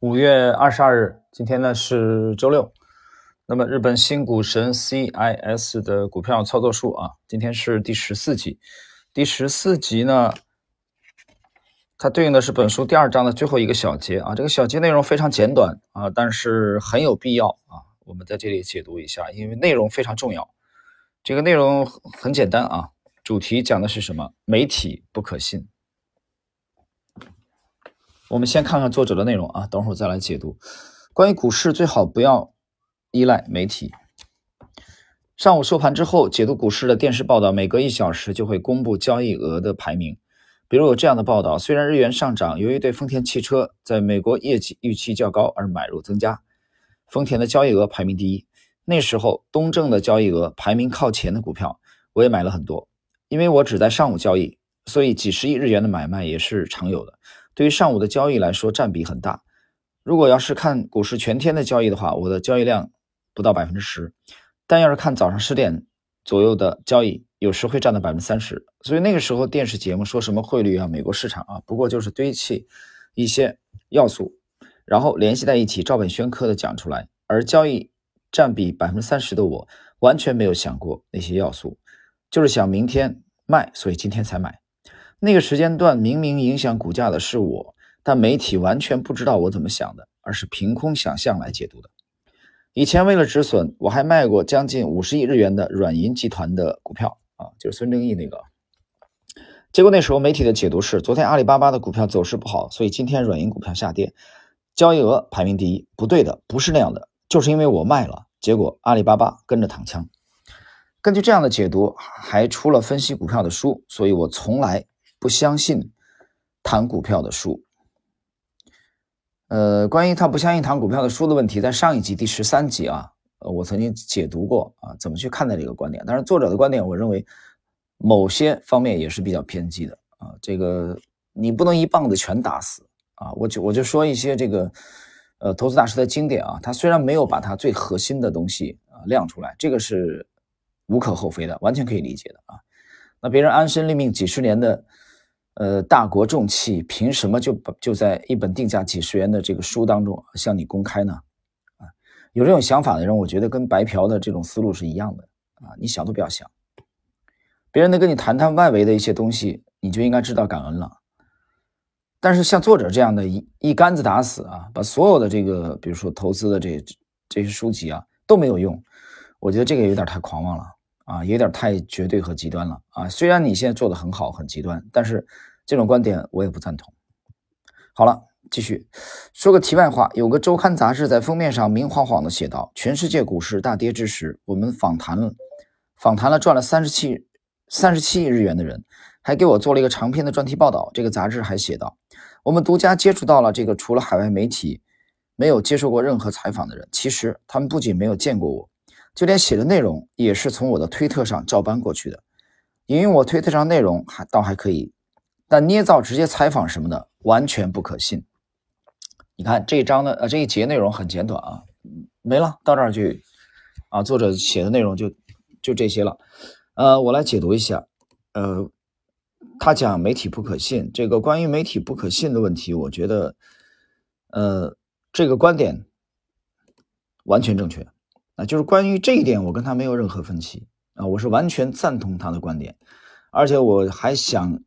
五月二十二日，今天呢是周六。那么日本新股神 CIS 的股票操作术啊，今天是第十四集。第十四集呢，它对应的是本书第二章的最后一个小节啊。这个小节内容非常简短啊，但是很有必要啊。我们在这里解读一下，因为内容非常重要。这个内容很简单啊，主题讲的是什么？媒体不可信。我们先看看作者的内容啊，等会儿再来解读。关于股市，最好不要依赖媒体。上午收盘之后，解读股市的电视报道每隔一小时就会公布交易额的排名。比如有这样的报道：虽然日元上涨，由于对丰田汽车在美国业绩预期较高而买入增加，丰田的交易额排名第一。那时候东证的交易额排名靠前的股票，我也买了很多。因为我只在上午交易，所以几十亿日元的买卖也是常有的。对于上午的交易来说，占比很大。如果要是看股市全天的交易的话，我的交易量不到百分之十。但要是看早上十点左右的交易，有时会占到百分之三十。所以那个时候电视节目说什么汇率啊、美国市场啊，不过就是堆砌一些要素，然后联系在一起，照本宣科的讲出来。而交易占比百分之三十的我，完全没有想过那些要素，就是想明天卖，所以今天才买。那个时间段明明影响股价的是我，但媒体完全不知道我怎么想的，而是凭空想象来解读的。以前为了止损，我还卖过将近五十亿日元的软银集团的股票啊，就是孙正义那个。结果那时候媒体的解读是，昨天阿里巴巴的股票走势不好，所以今天软银股票下跌，交易额排名第一。不对的，不是那样的，就是因为我卖了，结果阿里巴巴跟着躺枪。根据这样的解读，还出了分析股票的书，所以我从来。不相信谈股票的书，呃，关于他不相信谈股票的书的问题，在上一集第十三集啊，呃，我曾经解读过啊，怎么去看待这个观点。但是作者的观点，我认为某些方面也是比较偏激的啊。这个你不能一棒子全打死啊。我就我就说一些这个呃投资大师的经典啊，他虽然没有把他最核心的东西啊亮出来，这个是无可厚非的，完全可以理解的啊。那别人安身立命几十年的。呃，大国重器凭什么就就在一本定价几十元的这个书当中向你公开呢？啊，有这种想法的人，我觉得跟白嫖的这种思路是一样的啊，你想都不要想。别人能跟你谈谈外围的一些东西，你就应该知道感恩了。但是像作者这样的一一竿子打死啊，把所有的这个，比如说投资的这这些书籍啊都没有用，我觉得这个有点太狂妄了啊，有点太绝对和极端了啊。虽然你现在做的很好，很极端，但是。这种观点我也不赞同。好了，继续说个题外话。有个周刊杂志在封面上明晃晃地写道：“全世界股市大跌之时，我们访谈了访谈了赚了三十七三十七亿日元的人，还给我做了一个长篇的专题报道。”这个杂志还写道：“我们独家接触到了这个除了海外媒体没有接受过任何采访的人。其实他们不仅没有见过我，就连写的内容也是从我的推特上照搬过去的。引用我推特上内容还倒还可以。”但捏造直接采访什么的完全不可信。你看这一章的呃这一节内容很简短啊，没了，到这儿去啊作者写的内容就就这些了。呃，我来解读一下。呃，他讲媒体不可信，这个关于媒体不可信的问题，我觉得呃这个观点完全正确啊，就是关于这一点，我跟他没有任何分歧啊，我是完全赞同他的观点，而且我还想。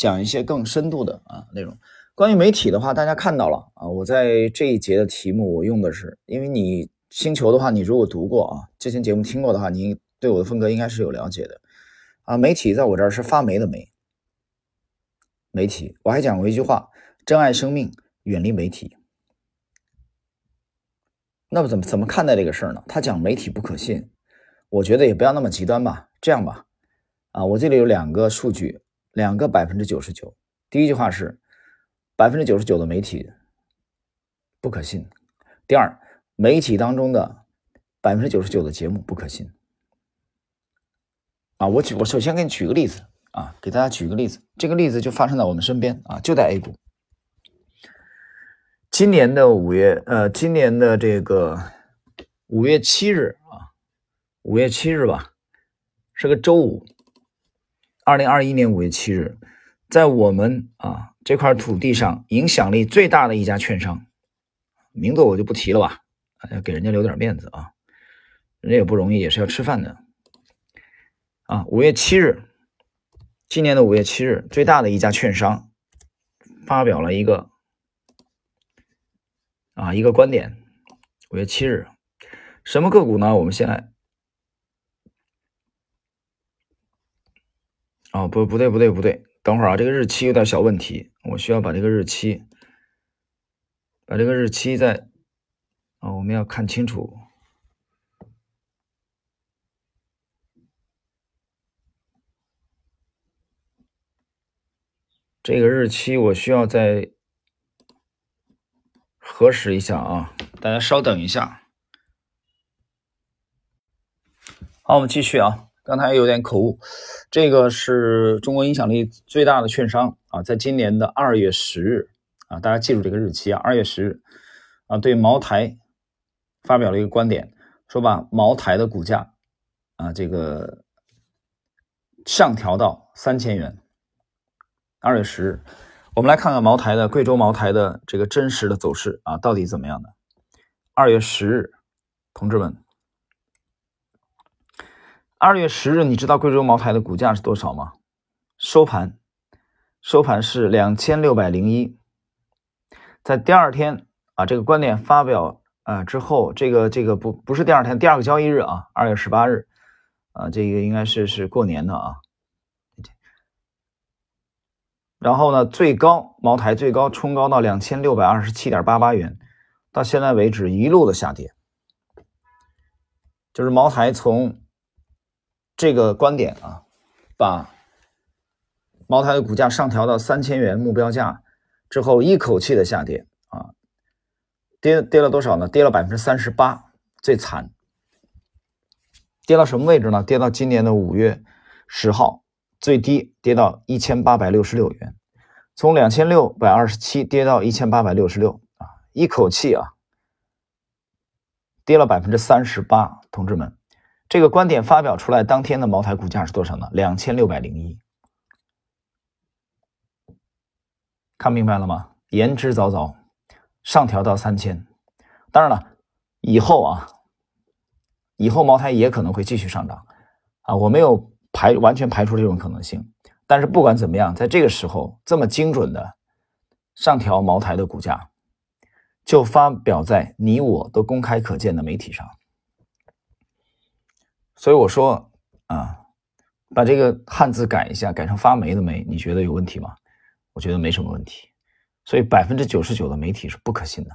讲一些更深度的啊内容。关于媒体的话，大家看到了啊，我在这一节的题目我用的是，因为你星球的话，你如果读过啊，之前节目听过的话，你对我的风格应该是有了解的啊。媒体在我这儿是发霉的霉。媒体，我还讲过一句话：珍爱生命，远离媒体。那么怎么怎么看待这个事儿呢？他讲媒体不可信，我觉得也不要那么极端吧。这样吧，啊，我这里有两个数据。两个百分之九十九，第一句话是百分之九十九的媒体不可信。第二，媒体当中的百分之九十九的节目不可信。啊，我举我首先给你举个例子啊，给大家举个例子，这个例子就发生在我们身边啊，就在 A 股。今年的五月，呃，今年的这个五月七日啊，五月七日吧，是个周五。二零二一年五月七日，在我们啊这块土地上影响力最大的一家券商名字我就不提了吧，要给人家留点面子啊，人家也不容易，也是要吃饭的啊。五月七日，今年的五月七日，最大的一家券商发表了一个啊一个观点。五月七日，什么个股呢？我们先来。哦，不，不对，不对，不对，等会儿啊，这个日期有点小问题，我需要把这个日期，把这个日期再，啊，我们要看清楚，这个日期我需要再核实一下啊，大家稍等一下。好，我们继续啊。刚才有点口误，这个是中国影响力最大的券商啊，在今年的二月十日啊，大家记住这个日期啊，二月十日啊，对茅台发表了一个观点，说把茅台的股价啊，这个上调到三千元。二月十日，我们来看看茅台的贵州茅台的这个真实的走势啊，到底怎么样的？二月十日，同志们。二月十日，你知道贵州茅台的股价是多少吗？收盘，收盘是两千六百零一。在第二天啊，这个观点发表啊之后，这个这个不不是第二天，第二个交易日啊，二月十八日啊，这个应该是是过年的啊。然后呢，最高茅台最高冲高到两千六百二十七点八八元，到现在为止一路的下跌，就是茅台从。这个观点啊，把茅台的股价上调到三千元目标价之后，一口气的下跌啊，跌跌了多少呢？跌了百分之三十八，最惨。跌到什么位置呢？跌到今年的五月十号，最低跌到一千八百六十六元，从两千六百二十七跌到一千八百六十六啊，一口气啊，跌了百分之三十八，同志们。这个观点发表出来当天的茅台股价是多少呢？两千六百零一，看明白了吗？言之凿凿，上调到三千。当然了，以后啊，以后茅台也可能会继续上涨啊，我没有排完全排除这种可能性。但是不管怎么样，在这个时候这么精准的上调茅台的股价，就发表在你我都公开可见的媒体上。所以我说啊，把这个汉字改一下，改成发霉的霉，你觉得有问题吗？我觉得没什么问题。所以百分之九十九的媒体是不可信的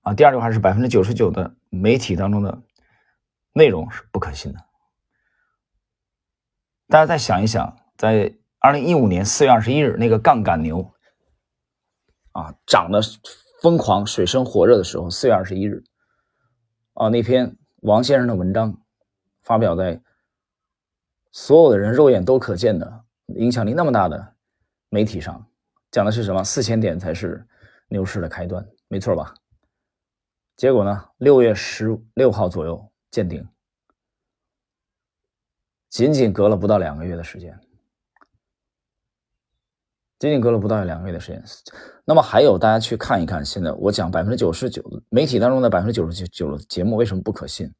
啊。第二句话是百分之九十九的媒体当中的内容是不可信的。大家再想一想，在二零一五年四月二十一日那个杠杆牛啊涨得疯狂、水深火热的时候，四月二十一日啊那篇。王先生的文章发表在所有的人肉眼都可见的、影响力那么大的媒体上，讲的是什么？四千点才是牛市的开端，没错吧？结果呢？六月十六号左右见顶，仅仅隔了不到两个月的时间。仅仅隔了不到两个月的时间，那么还有大家去看一看，现在我讲百分之九十九媒体当中的百分之九十九的节目为什么不可信？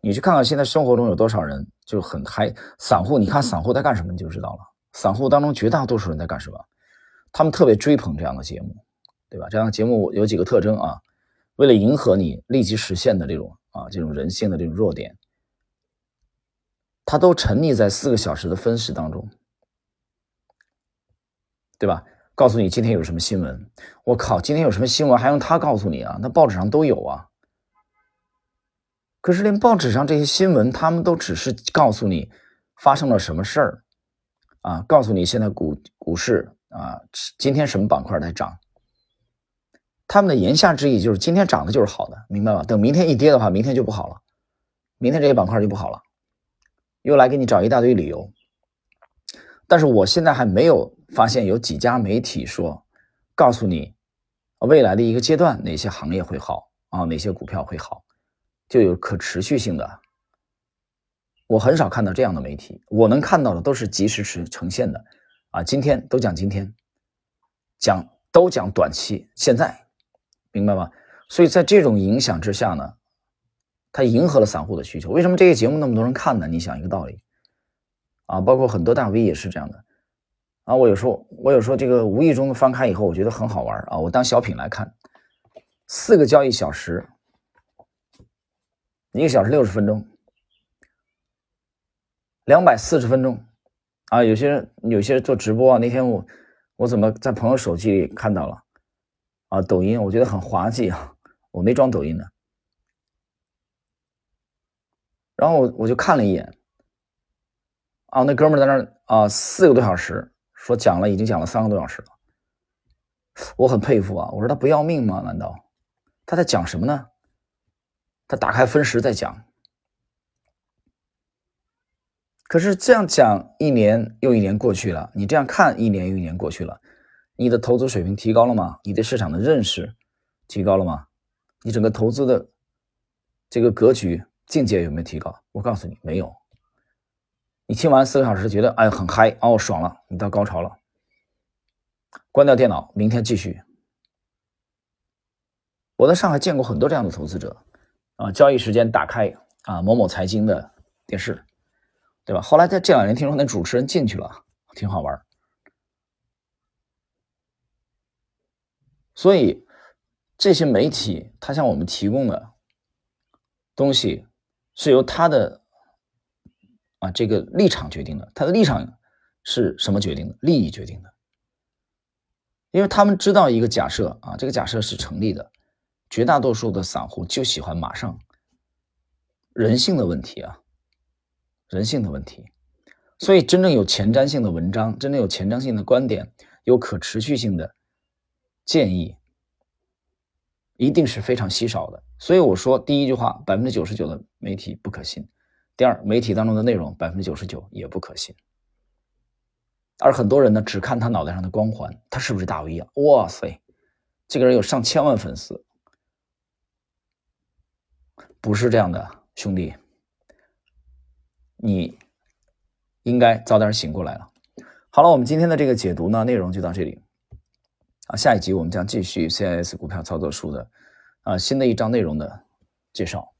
你去看看现在生活中有多少人就很嗨，散户，你看散户在干什么你就知道了。散户当中绝大多数人在干什么？他们特别追捧这样的节目，对吧？这样的节目有几个特征啊？为了迎合你立即实现的这种啊这种人性的这种弱点，他都沉溺在四个小时的分析当中。对吧？告诉你今天有什么新闻？我靠，今天有什么新闻还用他告诉你啊？那报纸上都有啊。可是连报纸上这些新闻，他们都只是告诉你发生了什么事儿啊，告诉你现在股股市啊，今天什么板块在涨。他们的言下之意就是今天涨的就是好的，明白吗？等明天一跌的话，明天就不好了，明天这些板块就不好了，又来给你找一大堆理由。但是我现在还没有。发现有几家媒体说，告诉你未来的一个阶段哪些行业会好啊，哪些股票会好，就有可持续性的。我很少看到这样的媒体，我能看到的都是及时呈呈现的啊。今天都讲今天，讲都讲短期，现在明白吗？所以在这种影响之下呢，它迎合了散户的需求。为什么这个节目那么多人看呢？你想一个道理啊，包括很多大 V 也是这样的啊。我有时候我有时候这个无意中的翻开以后，我觉得很好玩啊，我当小品来看，四个交易小时，一个小时六十分钟，两百四十分钟啊。有些人有些人做直播啊，那天我我怎么在朋友手机里看到了啊？抖音我觉得很滑稽啊。我没装抖音的，然后我我就看了一眼，啊，那哥们在那啊，四个多小时说讲了，已经讲了三个多小时了，我很佩服啊。我说他不要命吗？难道他在讲什么呢？他打开分时在讲，可是这样讲一年又一年过去了，你这样看一年又一年过去了，你的投资水平提高了吗？你对市场的认识提高了吗？你整个投资的这个格局境界有没有提高？我告诉你，没有。你听完四个小时，觉得哎很嗨哦，爽了，你到高潮了。关掉电脑，明天继续。我在上海见过很多这样的投资者啊，交易时间打开啊某某财经的电视，对吧？后来在这两年听说那主持人进去了，挺好玩。所以。这些媒体，他向我们提供的东西，是由他的啊这个立场决定的。他的立场是什么决定的？利益决定的。因为他们知道一个假设啊，这个假设是成立的。绝大多数的散户就喜欢马上人性的问题啊，人性的问题。所以，真正有前瞻性的文章，真正有前瞻性的观点，有可持续性的建议。一定是非常稀少的，所以我说第一句话，百分之九十九的媒体不可信；第二，媒体当中的内容百分之九十九也不可信。而很多人呢，只看他脑袋上的光环，他是不是大 V 啊？哇塞，这个人有上千万粉丝，不是这样的，兄弟，你应该早点醒过来了。好了，我们今天的这个解读呢，内容就到这里。啊，下一集我们将继续 CIS 股票操作书的啊新的一章内容的介绍。